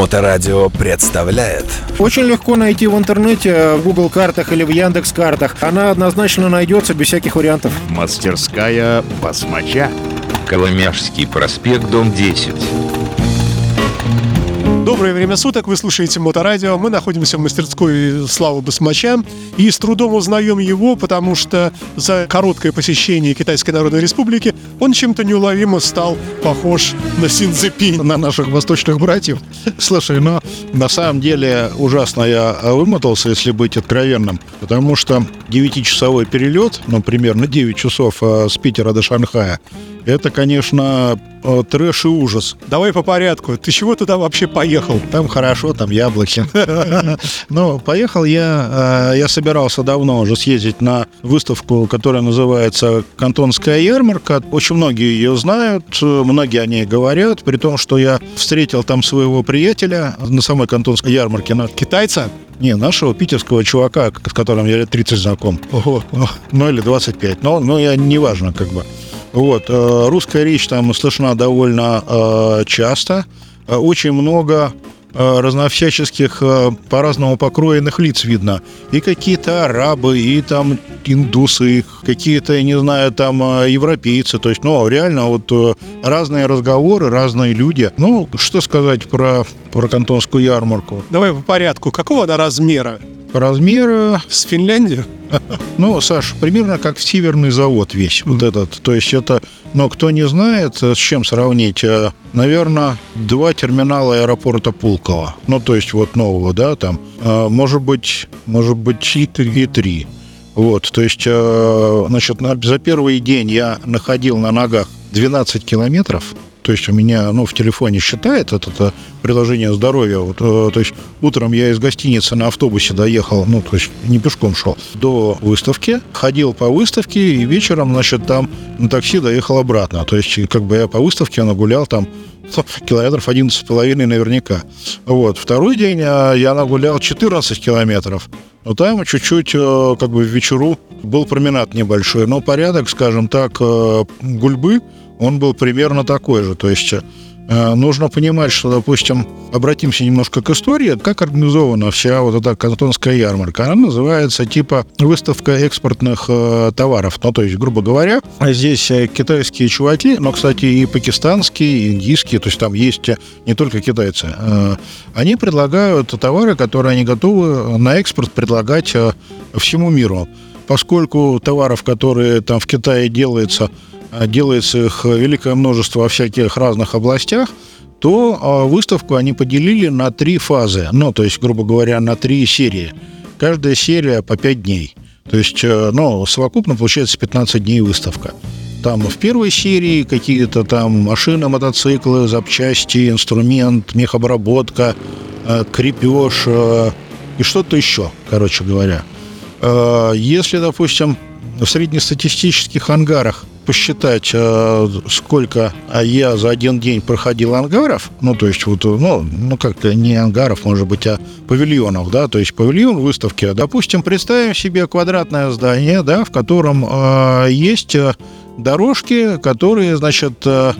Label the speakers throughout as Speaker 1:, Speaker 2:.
Speaker 1: Моторадио представляет
Speaker 2: Очень легко найти в интернете, в Google картах или в Яндекс картах. Она однозначно найдется без всяких вариантов.
Speaker 3: Мастерская басмача.
Speaker 4: Коломяжский проспект, дом 10.
Speaker 5: Доброе время суток, вы слушаете Моторадио. Мы находимся в мастерской Славы Басмача и с трудом узнаем его, потому что за короткое посещение Китайской Народной Республики он чем-то неуловимо стал похож на Синцзепинь.
Speaker 6: на наших восточных братьев. Слушай, но на самом деле ужасно я вымотался, если быть откровенным, потому что 9-часовой перелет, ну, примерно 9 часов э, с Питера до Шанхая, это, конечно, э, трэш и ужас.
Speaker 5: Давай по порядку. Ты чего туда вообще поехал?
Speaker 6: Там хорошо, там яблоки. Но поехал я, э, я собирался давно уже съездить на выставку, которая называется «Кантонская ярмарка». Очень многие ее знают, э, многие о ней говорят, при том, что я встретил там своего приятеля на самой Кантонской ярмарке.
Speaker 5: Китайца?
Speaker 6: Не, нашего питерского чувака, с которым я лет 30 знаком.
Speaker 5: Ого.
Speaker 6: Ну, или 25. Но, но я неважно, как бы. Вот. э, Русская речь там слышна довольно э, часто. Э, Очень много разновсяческих по-разному покроенных лиц видно. И какие-то арабы, и там индусы, какие-то, я не знаю, там европейцы. То есть, ну, реально вот разные разговоры, разные люди. Ну, что сказать про, про кантонскую ярмарку?
Speaker 5: Давай по порядку. Какого она размера?
Speaker 6: По размеру
Speaker 5: С Финляндии?
Speaker 6: Ну, Саш, примерно как в северный завод весь вот этот. То есть это, но кто не знает, э, с чем сравнить, э, наверное, два терминала аэропорта Пулково. Ну, то есть вот нового, да, там. Э, Может быть, может быть и три. И три. Вот, то есть, значит, на- за первый день я находил на ногах 12 километров. То есть у меня, ну, в телефоне считает это, это приложение здоровья. Вот, э, то есть утром я из гостиницы на автобусе доехал, ну, то есть не пешком шел, до выставки, ходил по выставке и вечером, значит, там на такси доехал обратно. То есть как бы я по выставке нагулял там километров 11,5 наверняка. Вот. Второй день а, я нагулял 14 километров. Но там чуть-чуть, э, как бы в вечеру, был променад небольшой. Но порядок, скажем так, э, гульбы, он был примерно такой же. То есть э, нужно понимать, что, допустим, обратимся немножко к истории, как организована вся вот эта кантонская ярмарка. Она называется типа выставка экспортных э, товаров. Ну, то есть, грубо говоря, здесь э, китайские чуваки, но, кстати, и пакистанские, и индийские, то есть там есть э, не только китайцы. Э, Они предлагают товары, которые они готовы на экспорт предлагать э, всему миру. Поскольку товаров, которые там в Китае делаются, делается их великое множество во всяких разных областях, то а, выставку они поделили на три фазы, ну, то есть, грубо говоря, на три серии. Каждая серия по пять дней. То есть, э, ну, совокупно получается 15 дней выставка. Там в первой серии какие-то там машины, мотоциклы, запчасти, инструмент, мехобработка, э, крепеж э, и что-то еще, короче говоря. Э, Если, допустим, в среднестатистических ангарах посчитать, э, сколько а, я за один день проходил ангаров, ну, то есть, вот, ну, ну как-то не ангаров, может быть, а павильонов, да, то есть павильон выставки. Допустим, представим себе квадратное здание, да, в котором э, есть э, дорожки, которые, значит, э,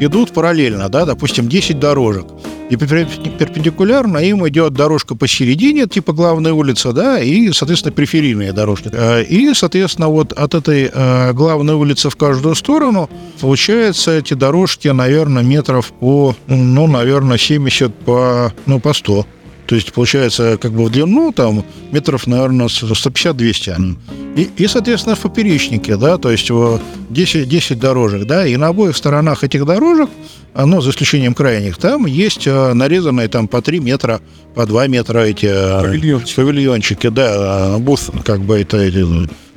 Speaker 6: идут параллельно, да, допустим, 10 дорожек. И перпе- перпендикулярно им идет дорожка посередине, типа главная улица, да, и, соответственно, периферийные дорожки. Э, И, соответственно, вот от этой э, главной улицы в каждую сторону получается эти дорожки, наверное, метров по, ну, наверное, 70 по, ну, по 100. То есть, получается, как бы в длину там метров, наверное, 150-200. И, и, соответственно, в поперечнике, да, то есть э, 10, 10 дорожек, да, и на обоих сторонах этих дорожек, ну, за исключением крайних, там есть э, нарезанные там по 3 метра, по 2 метра эти э,
Speaker 5: Павильончики.
Speaker 6: павильончики, да, э, буф, как бы это эти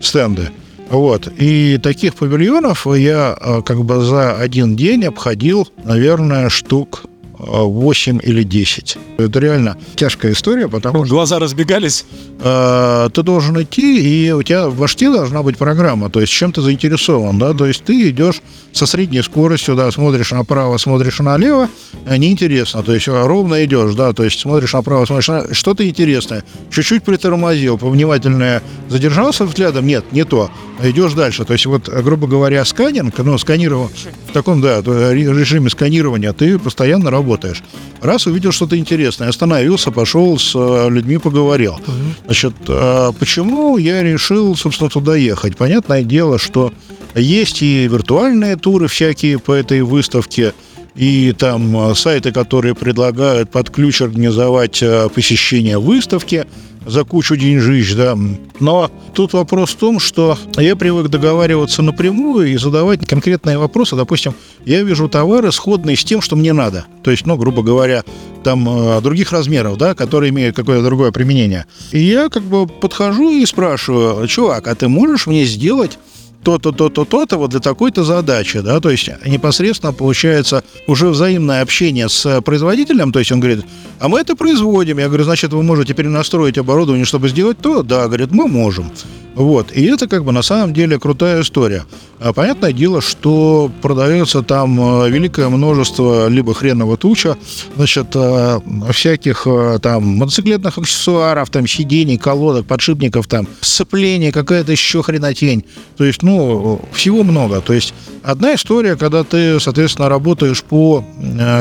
Speaker 6: стенды. Вот. И таких павильонов я как бы за один день обходил, наверное, штук 8 или 10. Это реально тяжкая история, потому что
Speaker 5: Глаза разбегались.
Speaker 6: э, ты должен идти, и у тебя в башке должна быть программа, то есть чем ты заинтересован, да, то есть ты идешь со средней скоростью, да, смотришь направо, смотришь налево, э, неинтересно, то есть э, ровно идешь, да, то есть смотришь направо, смотришь на... что-то интересное, чуть-чуть притормозил, повнимательнее задержался взглядом, нет, не то, идешь дальше. То есть вот, грубо говоря, сканинг, ну, сканирование, в таком, да, режиме сканирования ты постоянно работаешь. Раз увидел что-то интересное, остановился, пошел с э, людьми поговорил. Значит, э, почему я решил, собственно, туда ехать? Понятное дело, что есть и виртуальные туры всякие по этой выставке, и там сайты, которые предлагают под ключ организовать посещение выставки – за кучу деньжищ, да. Но тут вопрос в том, что я привык договариваться напрямую и задавать конкретные вопросы. Допустим, я вижу товары, сходные с тем, что мне надо. То есть, ну, грубо говоря, там э, других размеров, да, которые имеют какое-то другое применение. И я как бы подхожу и спрашиваю, чувак, а ты можешь мне сделать то-то, то-то, то-то вот для такой-то задачи, да, то есть непосредственно получается уже взаимное общение с производителем, то есть он говорит, а мы это производим, я говорю, значит, вы можете перенастроить оборудование, чтобы сделать то, да, говорит, мы можем. Вот. И это как бы на самом деле крутая история. А понятное дело, что продается там э, великое множество либо хреново туча, значит, э, всяких э, там мотоциклетных аксессуаров, там сидений, колодок, подшипников, там сцепление, какая-то еще хренотень. То есть, ну, всего много. То есть одна история, когда ты, соответственно, работаешь по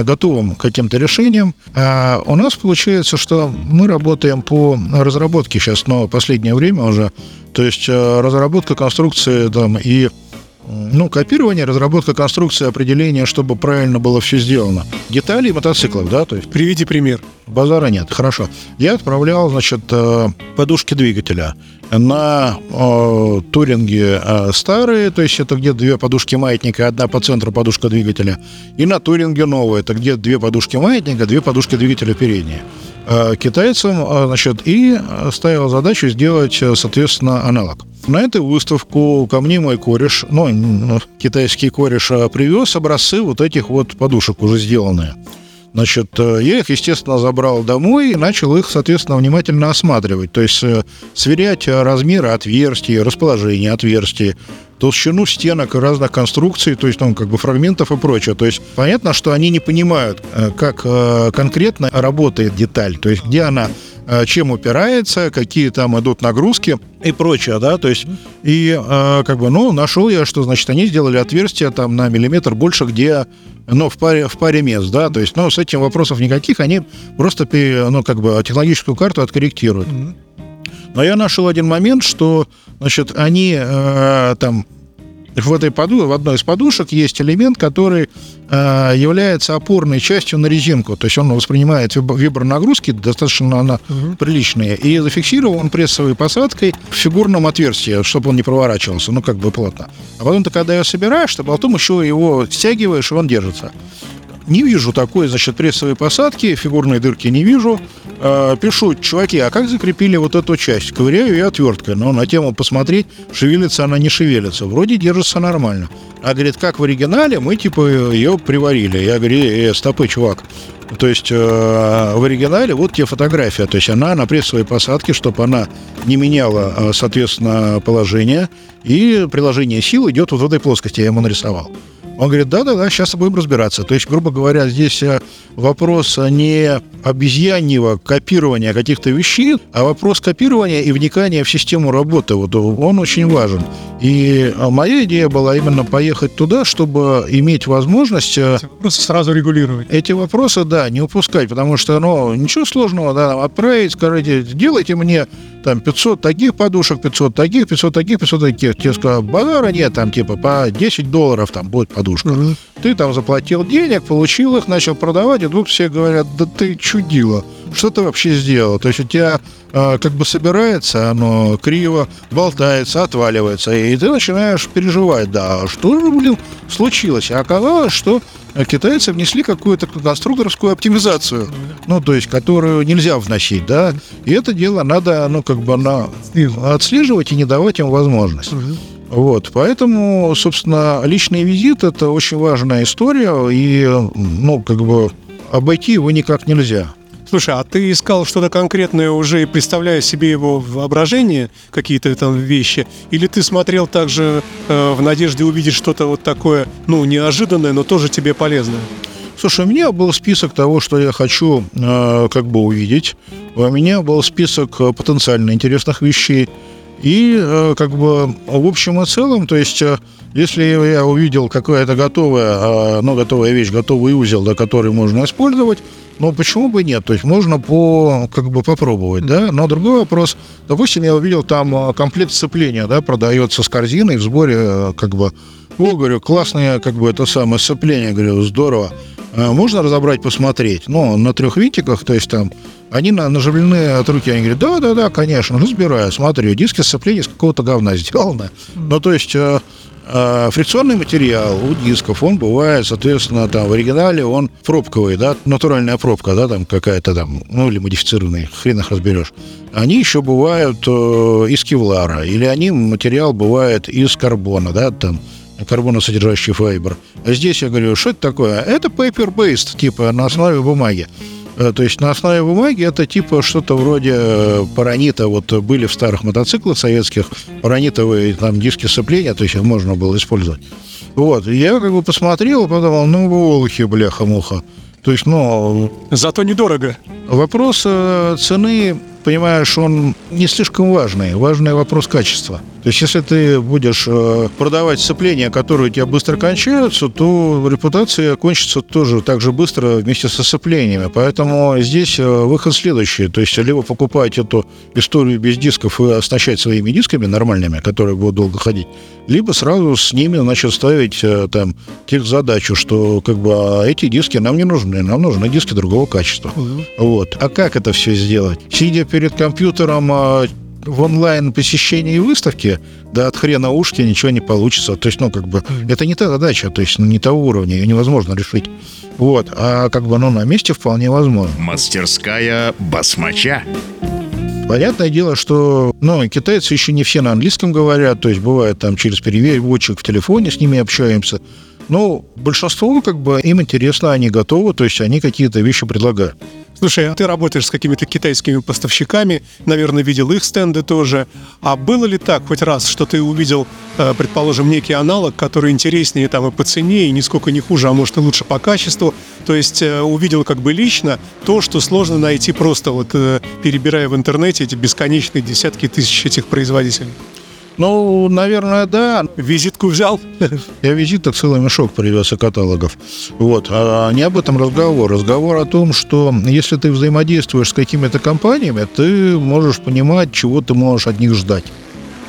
Speaker 6: готовым каким-то решениям. А у нас получается, что мы работаем по разработке сейчас, но последнее время уже то есть э, разработка конструкции там, и ну, копирование, разработка конструкции, определение, чтобы правильно было все сделано. Детали мотоциклов, да, то есть...
Speaker 5: Приведи пример.
Speaker 6: Базара нет, хорошо. Я отправлял, значит, э, подушки двигателя на э, туринге э, старые, то есть это где две подушки маятника, одна по центру подушка двигателя, и на туринге новые, это где две подушки маятника, две подушки двигателя передние. Э, китайцам, э, значит, и ставил задачу сделать, соответственно, аналог. На эту выставку ко мне мой кореш, ну, китайский кореш, привез образцы вот этих вот подушек уже сделанные. Значит, я их, естественно, забрал домой и начал их, соответственно, внимательно осматривать. То есть сверять размеры отверстий, расположение отверстий, толщину стенок разных конструкций, то есть там как бы фрагментов и прочее. То есть понятно, что они не понимают, э, как э, конкретно работает деталь, то есть где она э, чем упирается, какие там идут нагрузки и прочее, да, то есть и как бы, ну, нашел я, что, значит, они сделали отверстие там на миллиметр больше, где, ну, в паре, в паре мест, да, то есть, ну, с этим вопросов никаких, они просто, ну, как бы технологическую карту откорректируют. Но я нашел один момент, что, значит, они э, там в этой поду, в одной из подушек есть элемент, который э, является опорной частью на резинку. То есть он воспринимает вибронагрузки достаточно она угу. приличные. И зафиксировал он прессовой посадкой в фигурном отверстии, чтобы он не проворачивался, ну, как бы плотно. А потом ты, когда ее собираешь, ты потом еще его стягиваешь, и он держится. Не вижу такой, значит, прессовой посадки, фигурной дырки не вижу. Э, пишу, чуваки, а как закрепили вот эту часть? Ковыряю ее отверткой, но на тему посмотреть, шевелится она, не шевелится. Вроде держится нормально. А говорит, как в оригинале, мы типа ее приварили. Я говорю, э, стопы, чувак. То есть э, в оригинале вот тебе фотография. То есть она на прессовой посадке, чтобы она не меняла, э, соответственно, положение. И приложение сил идет вот в этой плоскости, я ему нарисовал. Он говорит, да-да-да, сейчас будем разбираться. То есть, грубо говоря, здесь э, вопрос не обезьяньего копирования каких-то вещей, а вопрос копирования и вникания в систему работы. Вот он очень важен. И э, моя идея была именно поехать туда, чтобы иметь возможность...
Speaker 5: Э, эти вопросы сразу регулировать.
Speaker 6: Эти вопросы, да, не упускать, потому что, ну, ничего сложного, да, отправить, скажите, сделайте мне там 500 таких подушек, 500 таких, 500 таких, 500 таких. Тебе сказали, базара нет, там типа по 10 долларов там будет подушка. Угу. Ты там заплатил денег, получил их, начал продавать, и вдруг все говорят, да ты чудила, что ты вообще сделал? То есть у тебя э, как бы собирается, оно криво, болтается, отваливается, и ты начинаешь переживать, да, что же, блин, случилось? А оказалось, что китайцы внесли какую-то конструкторскую оптимизацию, ну, то есть, которую нельзя вносить, да, и это дело надо, ну, как бы на, отслеживать и не давать им возможность. Вот, поэтому, собственно, личный визит – это очень важная история, и, ну, как бы обойти его никак нельзя.
Speaker 5: Слушай, а ты искал что-то конкретное уже представляя себе его воображение, какие-то там вещи? Или ты смотрел также э, в надежде увидеть что-то вот такое, ну, неожиданное, но тоже тебе полезное?
Speaker 6: Слушай, у меня был список того, что я хочу э, как бы увидеть. У меня был список потенциально интересных вещей. И э, как бы в общем и целом, то есть э, если я увидел какая-то готовая, э, ну, готовая вещь, готовый узел, да, который можно использовать, ну, почему бы нет? То есть можно по, как бы попробовать, да? Но другой вопрос, допустим, я увидел там комплект сцепления, да, продается с корзиной в сборе, как бы, о, говорю, классное, как бы, это самое сцепление, говорю, здорово. Э, Можно разобрать, посмотреть? Ну, на трех винтиках, то есть там они на- наживлены от руки. Они говорят, да-да-да, конечно, разбираю, смотрю, диски сцепления из какого-то говна сделаны. Ну, то есть э, э, фрикционный материал у дисков, он бывает, соответственно, там в оригинале он пробковый, да, натуральная пробка, да, там какая-то там, ну, или модифицированный, хрен их разберешь. Они еще бывают э, из кевлара, или они, материал бывает из карбона, да, там, карбоносодержащий файбер. А здесь я говорю, что это такое? Это paper-based, типа на основе бумаги. Э, То есть на основе бумаги это типа что-то вроде э, паранита. Вот были в старых мотоциклах советских паранитовые там диски сцепления, то есть их можно было использовать. Вот, и я как бы посмотрел и подумал, ну, волохи, бляха-муха. То есть, ну,
Speaker 5: Зато недорого.
Speaker 6: Вопрос э, цены, понимаешь, он не слишком важный. Важный вопрос качества. То есть, если ты будешь э, продавать сцепления, которые у тебя быстро кончаются, то репутация кончится тоже так же быстро вместе со сцеплениями. Поэтому здесь э, выход следующий. То есть, либо покупать эту историю без дисков и оснащать своими дисками нормальными, которые будут долго ходить, либо сразу с ними, значит, ставить э, там тех задачу, что как бы а эти диски нам не нужны, нам нужны диски другого качества. Вот. А как это все сделать? Сидя перед компьютером а, в онлайн посещении выставки, да от хрена ушки ничего не получится. То есть, ну, как бы, это не та задача, то есть, ну, не того уровня, ее невозможно решить. Вот. А как бы, ну, на месте вполне возможно.
Speaker 3: Мастерская басмача.
Speaker 6: Понятное дело, что ну, китайцы еще не все на английском говорят, то есть бывает там через переводчик в телефоне с ними общаемся. Но большинство, как бы, им интересно, они готовы, то есть они какие-то вещи предлагают.
Speaker 5: Слушай, а ты работаешь с какими-то китайскими поставщиками, наверное, видел их стенды тоже. А было ли так хоть раз, что ты увидел, э, предположим, некий аналог, который интереснее там и по цене, и нисколько не хуже, а может и лучше по качеству? То есть э, увидел как бы лично то, что сложно найти просто вот э, перебирая в интернете эти бесконечные десятки тысяч этих производителей.
Speaker 6: Ну, наверное, да.
Speaker 5: Визитку взял?
Speaker 6: Я визиток целый мешок привез и каталогов. Вот. А не об этом разговор. Разговор о том, что если ты взаимодействуешь с какими-то компаниями, ты можешь понимать, чего ты можешь от них ждать.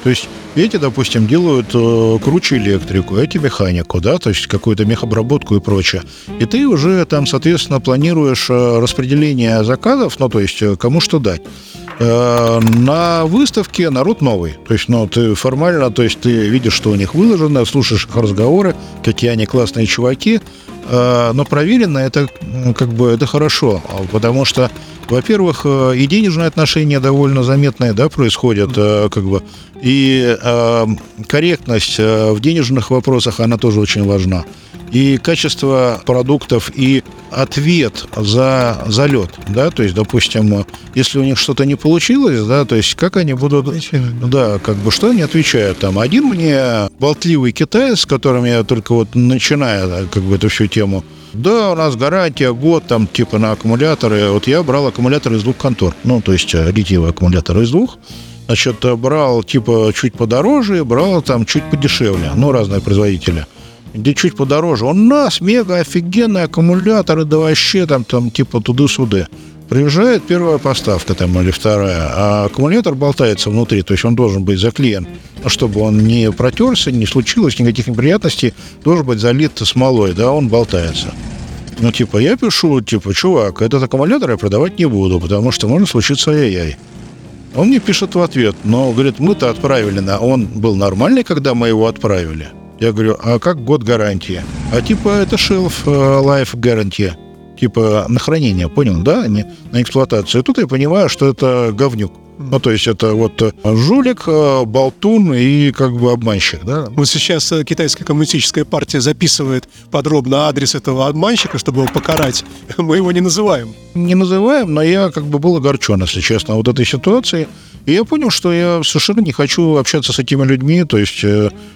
Speaker 6: То есть эти, допустим, делают э, круче электрику, эти механику, да, то есть какую-то мехобработку и прочее. И ты уже там, соответственно, планируешь э, распределение заказов, ну, то есть э, кому что дать. Э, на выставке народ новый. То есть, ну, ты формально, то есть ты видишь, что у них выложено, слушаешь их разговоры, какие они классные чуваки, Э, но проверено это как бы это хорошо, а, потому что, во-первых, э, и денежные отношения довольно заметные, да, происходят, э, как бы, и э, корректность э, в денежных вопросах она тоже очень важна. И качество продуктов и ответ за залет, да, то есть, допустим, э, если у них что-то не получилось, да, то есть как они будут, да, как бы что они отвечают там. Один мне болтливый китаец, с которым я только вот начинаю, как бы эту всю тему, да, у нас гарантия год там типа на аккумуляторы. Вот я брал аккумуляторы из двух контор, ну, то есть э, литиевые аккумуляторы из двух. Значит, э, брал типа чуть подороже, брал там чуть подешевле, ну, разные производители где чуть подороже. У нас мега офигенные аккумуляторы, да вообще там, там типа туды-суды. Приезжает первая поставка там или вторая, а аккумулятор болтается внутри, то есть он должен быть заклеен, чтобы он не протерся, не случилось никаких неприятностей, должен быть залит смолой, да, он болтается. Ну, типа, я пишу, типа, чувак, этот аккумулятор я продавать не буду, потому что может случиться ай-яй. Он мне пишет в ответ, но, говорит, мы-то отправили, на... он был нормальный, когда мы его отправили. Я говорю, а как год гарантии? А типа это shelf э, life guarantee. Типа на хранение, понял, да? Не на эксплуатацию. И тут я понимаю, что это говнюк. Ну, то есть это вот э, жулик, э, болтун и как бы обманщик, да?
Speaker 5: Вот сейчас э, китайская коммунистическая партия записывает подробно адрес этого обманщика, чтобы его покарать. Мы его не называем.
Speaker 6: Не называем, но я как бы был огорчен, если честно, вот этой ситуацией. И я понял, что я совершенно не хочу общаться с этими людьми, то есть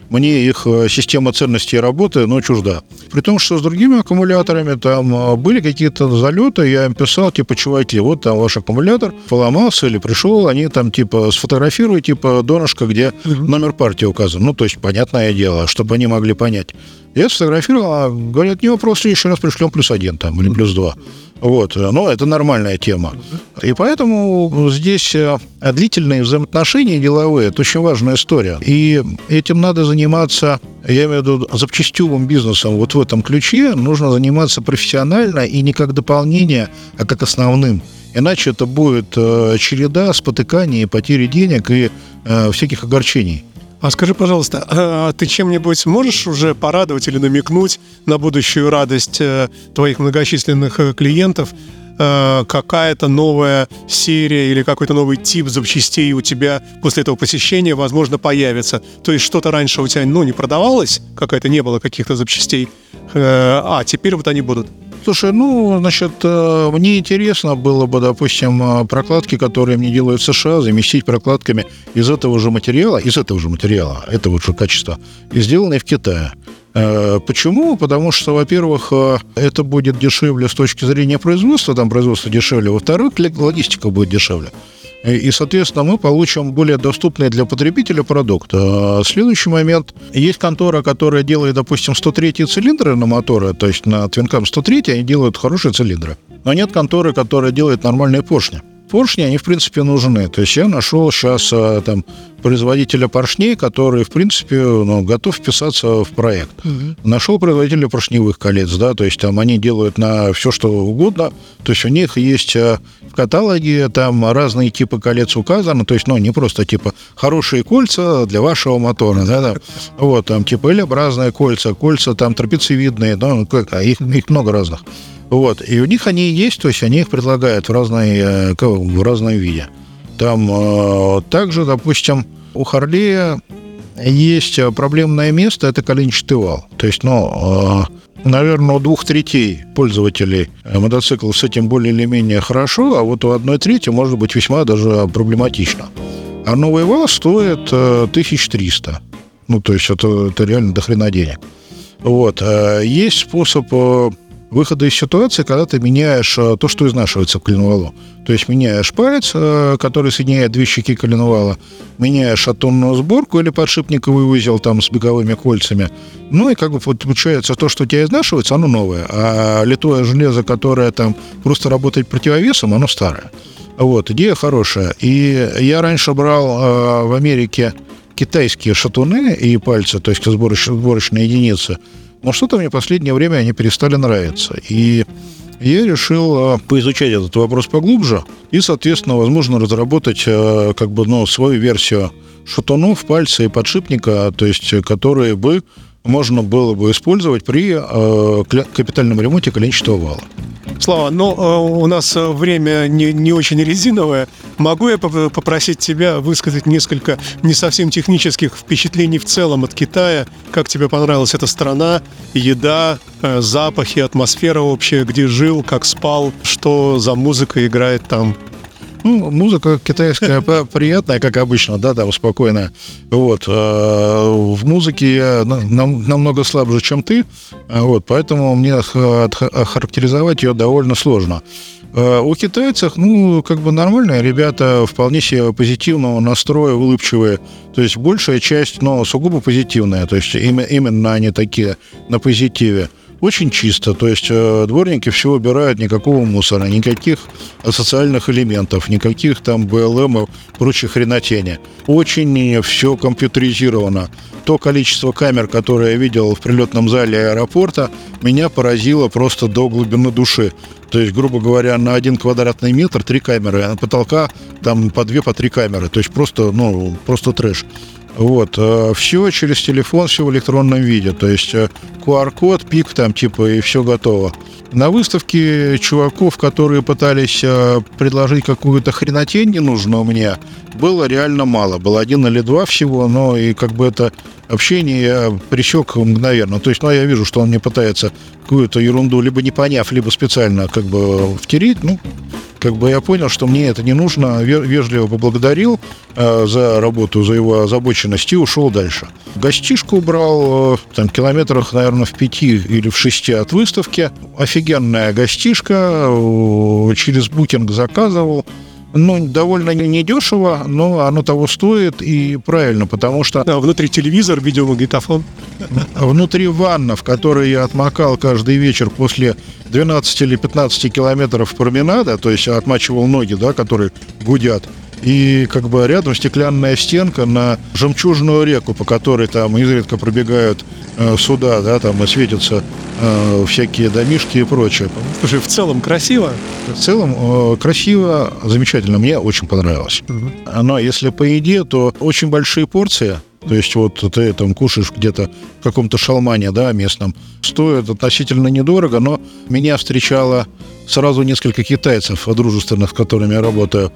Speaker 6: мне их система ценностей работы, но чужда. При том, что с другими аккумуляторами там были какие-то залеты, я им писал, типа, чуваки, вот там ваш аккумулятор поломался или пришел, они там, типа, сфотографируют, типа, донышко, где номер партии указан. Ну, то есть, понятное дело, чтобы они могли понять. Я сфотографировал, а говорят, не вопрос, в следующий раз пришлем плюс один там, или плюс два. Вот, но это нормальная тема. И поэтому здесь э, длительные взаимоотношения деловые – это очень важная история. И этим надо заниматься, я имею в виду запчастевым бизнесом, вот в этом ключе нужно заниматься профессионально и не как дополнение, а как основным. Иначе это будет э, череда спотыканий, потери денег и э, всяких огорчений.
Speaker 5: А скажи, пожалуйста, а ты чем-нибудь можешь уже порадовать или намекнуть на будущую радость э, твоих многочисленных э, клиентов? Э, какая-то новая серия или какой-то новый тип запчастей у тебя после этого посещения, возможно, появится. То есть что-то раньше у тебя, ну, не продавалось, какая-то не было каких-то запчастей, а теперь вот они будут.
Speaker 6: Слушай, ну, значит, э, мне интересно было бы, допустим, э, прокладки, которые мне делают в США, заместить прокладками из этого же материала, из этого же материала, этого же качества, и сделанные в Китае. Э, почему? Потому что, во-первых, это будет дешевле с точки зрения производства, там производство дешевле, во-вторых, логистика будет дешевле. И, соответственно, мы получим более доступный для потребителя продукт. А следующий момент. Есть контора, которая делает, допустим, 103 цилиндры на моторы, то есть на Твинкам 103 они делают хорошие цилиндры. Но нет конторы, которая делает нормальные поршни поршни, они, в принципе, нужны. То есть я нашел сейчас а, там производителя поршней, который, в принципе, ну, готов вписаться в проект. Угу. Нашел производителя поршневых колец, да, то есть там они делают на все, что угодно. То есть у них есть а, в каталоге там разные типы колец указаны, то есть, ну, не просто типа хорошие кольца для вашего мотора, да, да. Вот, там типа L-образные кольца, кольца там трапециевидные, ну, как, а их, их много разных. Вот. И у них они есть, то есть они их предлагают в, разные, э, в разном виде. Там э, также, допустим, у Харлея есть проблемное место, это коленчатый вал. То есть, ну, э, наверное, у двух третей пользователей мотоциклов с этим более или менее хорошо, а вот у одной трети может быть весьма даже проблематично. А новый вал стоит 1300. Ну, то есть это, это реально дохрена денег. Вот. Есть способ выхода из ситуации, когда ты меняешь э, то, что изнашивается в коленвалу. То есть меняешь палец, э, который соединяет две щеки коленвала, меняешь атонную сборку или подшипниковый узел там с беговыми кольцами. Ну и как бы получается то, что у тебя изнашивается, оно новое. А литое железо, которое там просто работает противовесом, оно старое. Вот, идея хорошая. И я раньше брал э, в Америке китайские шатуны и пальцы, то есть сборочные, сборочные единицы – но что-то мне в последнее время они перестали нравиться. И я решил а, поизучать этот вопрос поглубже и, соответственно, возможно, разработать а, как бы, ну, свою версию шатунов, пальца и подшипника, то есть которые бы можно было бы использовать при а, капитальном ремонте коленчатого вала.
Speaker 5: Слава, но ну, у нас время не, не очень резиновое. Могу я попросить тебя высказать несколько не совсем технических впечатлений в целом от Китая? Как тебе понравилась эта страна, еда, э, запахи, атмосфера общая, где жил, как спал, что за музыка играет там?
Speaker 6: Ну, музыка китайская приятная, как обычно, да, там спокойная. Вот. А, в музыке я намного слабже, чем ты, а вот, поэтому мне охарактеризовать ее довольно сложно. А, у китайцев, ну, как бы нормальные ребята, вполне себе позитивного настроя, улыбчивые. То есть большая часть, но сугубо позитивная. То есть именно они такие на позитиве очень чисто. То есть э, дворники все убирают, никакого мусора, никаких социальных элементов, никаких там БЛМ и прочих хренотени. Очень все компьютеризировано. То количество камер, которое я видел в прилетном зале аэропорта, меня поразило просто до глубины души. То есть, грубо говоря, на один квадратный метр три камеры, а на потолка там по две, по три камеры. То есть просто, ну, просто трэш. Вот. Э, все через телефон, все в электронном виде. То есть QR-код, э, пик там типа и все готово. На выставке чуваков, которые пытались э, предложить какую-то хренотень ненужную мне, было реально мало. Было один или два всего, но и как бы это общение я пресек мгновенно. То есть, ну, я вижу, что он мне пытается какую-то ерунду, либо не поняв, либо специально как бы втереть, ну, как бы я понял, что мне это не нужно, вежливо поблагодарил э, за работу, за его озабоченность и ушел дальше. Гостишку брал э, там километрах, наверное, в пяти или в шести от выставки. Офигенная гостишка, э, через букинг заказывал. Ну, довольно недешево, но оно того стоит и правильно, потому что
Speaker 5: А внутри телевизор, видеомагнитофон.
Speaker 6: внутри ванна, в которой я отмокал каждый вечер после 12 или 15 километров променада, то есть отмачивал ноги, да, которые гудят, и как бы рядом стеклянная стенка на жемчужную реку, по которой там изредка пробегают э, суда, да, там и светятся э, всякие домишки и прочее.
Speaker 5: Слушай, в целом красиво.
Speaker 6: В целом э, красиво, замечательно, мне очень понравилось. Но если по еде, то очень большие порции. То есть вот ты там кушаешь где-то в каком-то шалмане, да, местном. Стоит относительно недорого, но меня встречало сразу несколько китайцев дружественных, с которыми я работаю.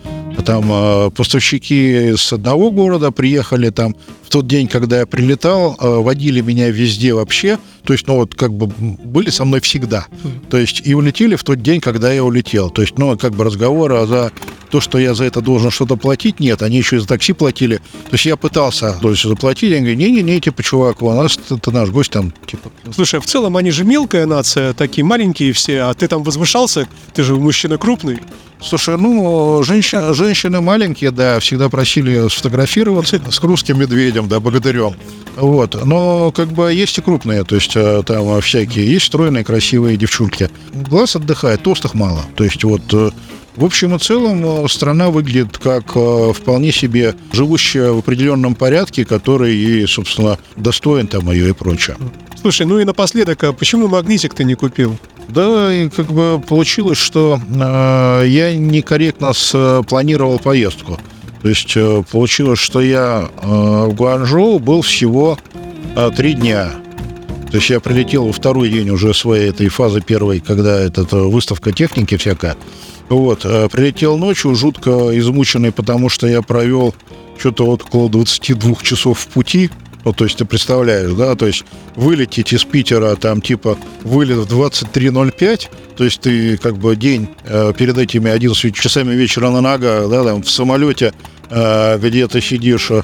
Speaker 6: Там э, поставщики из одного города приехали там в тот день, когда я прилетал, э, водили меня везде вообще. То есть, ну вот как бы были со мной всегда. То есть и улетели в тот день, когда я улетел. То есть, ну как бы разговора за то, что я за это должен что-то платить, нет, они еще и за такси платили. То есть я пытался то есть, заплатить, они говорят, не-не-не, типа, чувак, у нас это наш гость там, типа,
Speaker 5: Слушай, а в целом они же мелкая нация, такие маленькие все, а ты там возвышался, ты же мужчина крупный.
Speaker 6: Слушай, ну, женщины, женщины маленькие, да, всегда просили сфотографироваться с русским медведем, да, богатырем. Вот. Но как бы есть и крупные, то есть э, там всякие, есть стройные, красивые девчонки. Глаз отдыхает, толстых мало. То есть вот э, в общем и целом э, страна выглядит как вполне себе живущая в определенном порядке, который и, собственно, достоин там ее и прочее.
Speaker 5: Слушай, ну и напоследок, а почему магнитик ты не купил?
Speaker 6: Да, и как бы получилось, что э, я некорректно спланировал поездку. То есть э, получилось, что я э, в Гуанчжоу был всего э, три дня. То есть я прилетел во второй день уже своей этой фазы первой, когда это э, выставка техники всякая. Вот, прилетел ночью, жутко измученный, потому что я провел что-то около 22 часов в пути. Ну, то есть ты представляешь, да, то есть вылететь из Питера, там, типа, вылет в 23.05, то есть ты как бы день э, перед этими 11 часами вечера на ногах, да, там, в самолете, э, где ты сидишь, э,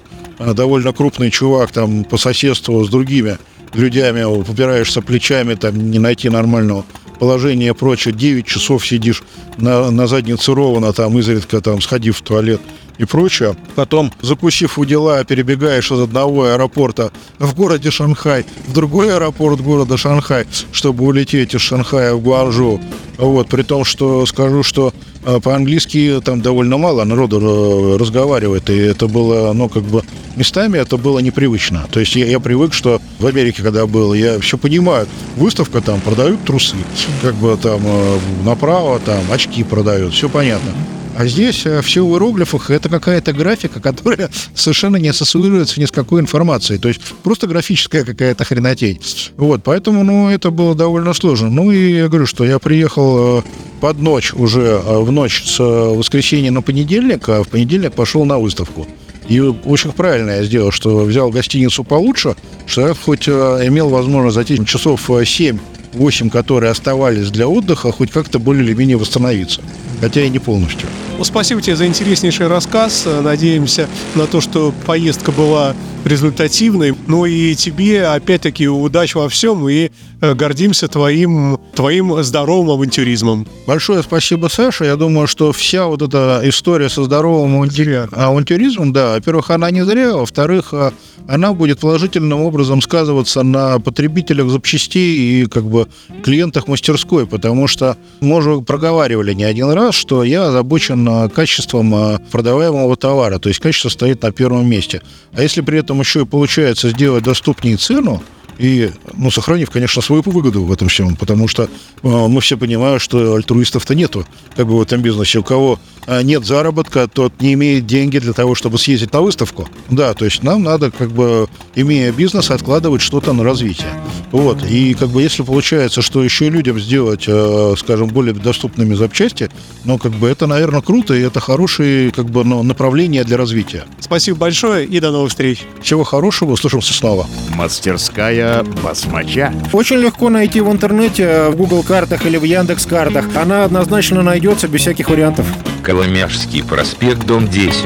Speaker 6: довольно крупный чувак там по соседству с другими людьми, упираешься плечами, там, не найти нормального положения и прочее, 9 часов сидишь на, на заднице ровно, там, изредка, там, сходив в туалет и прочее. Потом, закусив у дела, перебегаешь из одного аэропорта в городе Шанхай в другой аэропорт города Шанхай, чтобы улететь из Шанхая в Гуанчжоу. Вот, при том, что скажу, что э, по-английски там довольно мало народу э, разговаривает, и это было, ну, как бы, местами это было непривычно. То есть я, я привык, что в Америке, когда был, я все понимаю, выставка там, продают трусы, как бы там э, направо, там, очки продают, все понятно. А здесь э, все в иероглифах, это какая-то графика, которая совершенно не ассоциируется ни с какой информацией. То есть просто графическая какая-то хренотень. Вот, поэтому, ну, это было довольно сложно. Ну, и я говорю, что я приехал э, под ночь уже, э, в ночь с э, воскресенья на понедельник, а в понедельник пошел на выставку. И очень правильно я сделал, что взял гостиницу получше, что я хоть э, имел возможность за те часов э, 7-8, которые оставались для отдыха, хоть как-то более или менее восстановиться. Хотя и не полностью.
Speaker 5: Ну, спасибо тебе за интереснейший рассказ. Э, Надеемся на то, что поездка была результативной. Ну и тебе, опять-таки, удач во всем и э, гордимся твоим, твоим здоровым авантюризмом.
Speaker 6: Большое спасибо, Саша. Я думаю, что вся вот эта история со здоровым авантюри- авантюризмом, да, во-первых, она не зря, а во-вторых, а, она будет положительным образом сказываться на потребителях запчастей и как бы клиентах мастерской, потому что мы уже проговаривали не один раз, что я озабочен а, качеством а, продаваемого товара, то есть качество стоит на первом месте. А если при этом еще и получается сделать доступнее цену, и, ну, сохранив, конечно, свою выгоду в этом всем, потому что э, мы все понимаем, что альтруистов-то нету, как бы в этом бизнесе. У кого э, нет заработка, тот не имеет деньги для того, чтобы съездить на выставку. Да, то есть нам надо, как бы, имея бизнес, откладывать что-то на развитие. Вот, и как бы если получается, что еще и людям сделать, э, скажем, более доступными запчасти, ну, как бы это, наверное, круто, и это хорошее, как бы, ну, направление для развития.
Speaker 5: Спасибо большое и до новых встреч.
Speaker 6: Всего хорошего, услышимся снова.
Speaker 3: Мастерская басмача.
Speaker 2: Очень легко найти в интернете, э, в Google картах или в Яндекс картах. Она однозначно найдется без всяких вариантов.
Speaker 4: Коломяжский проспект, дом 10.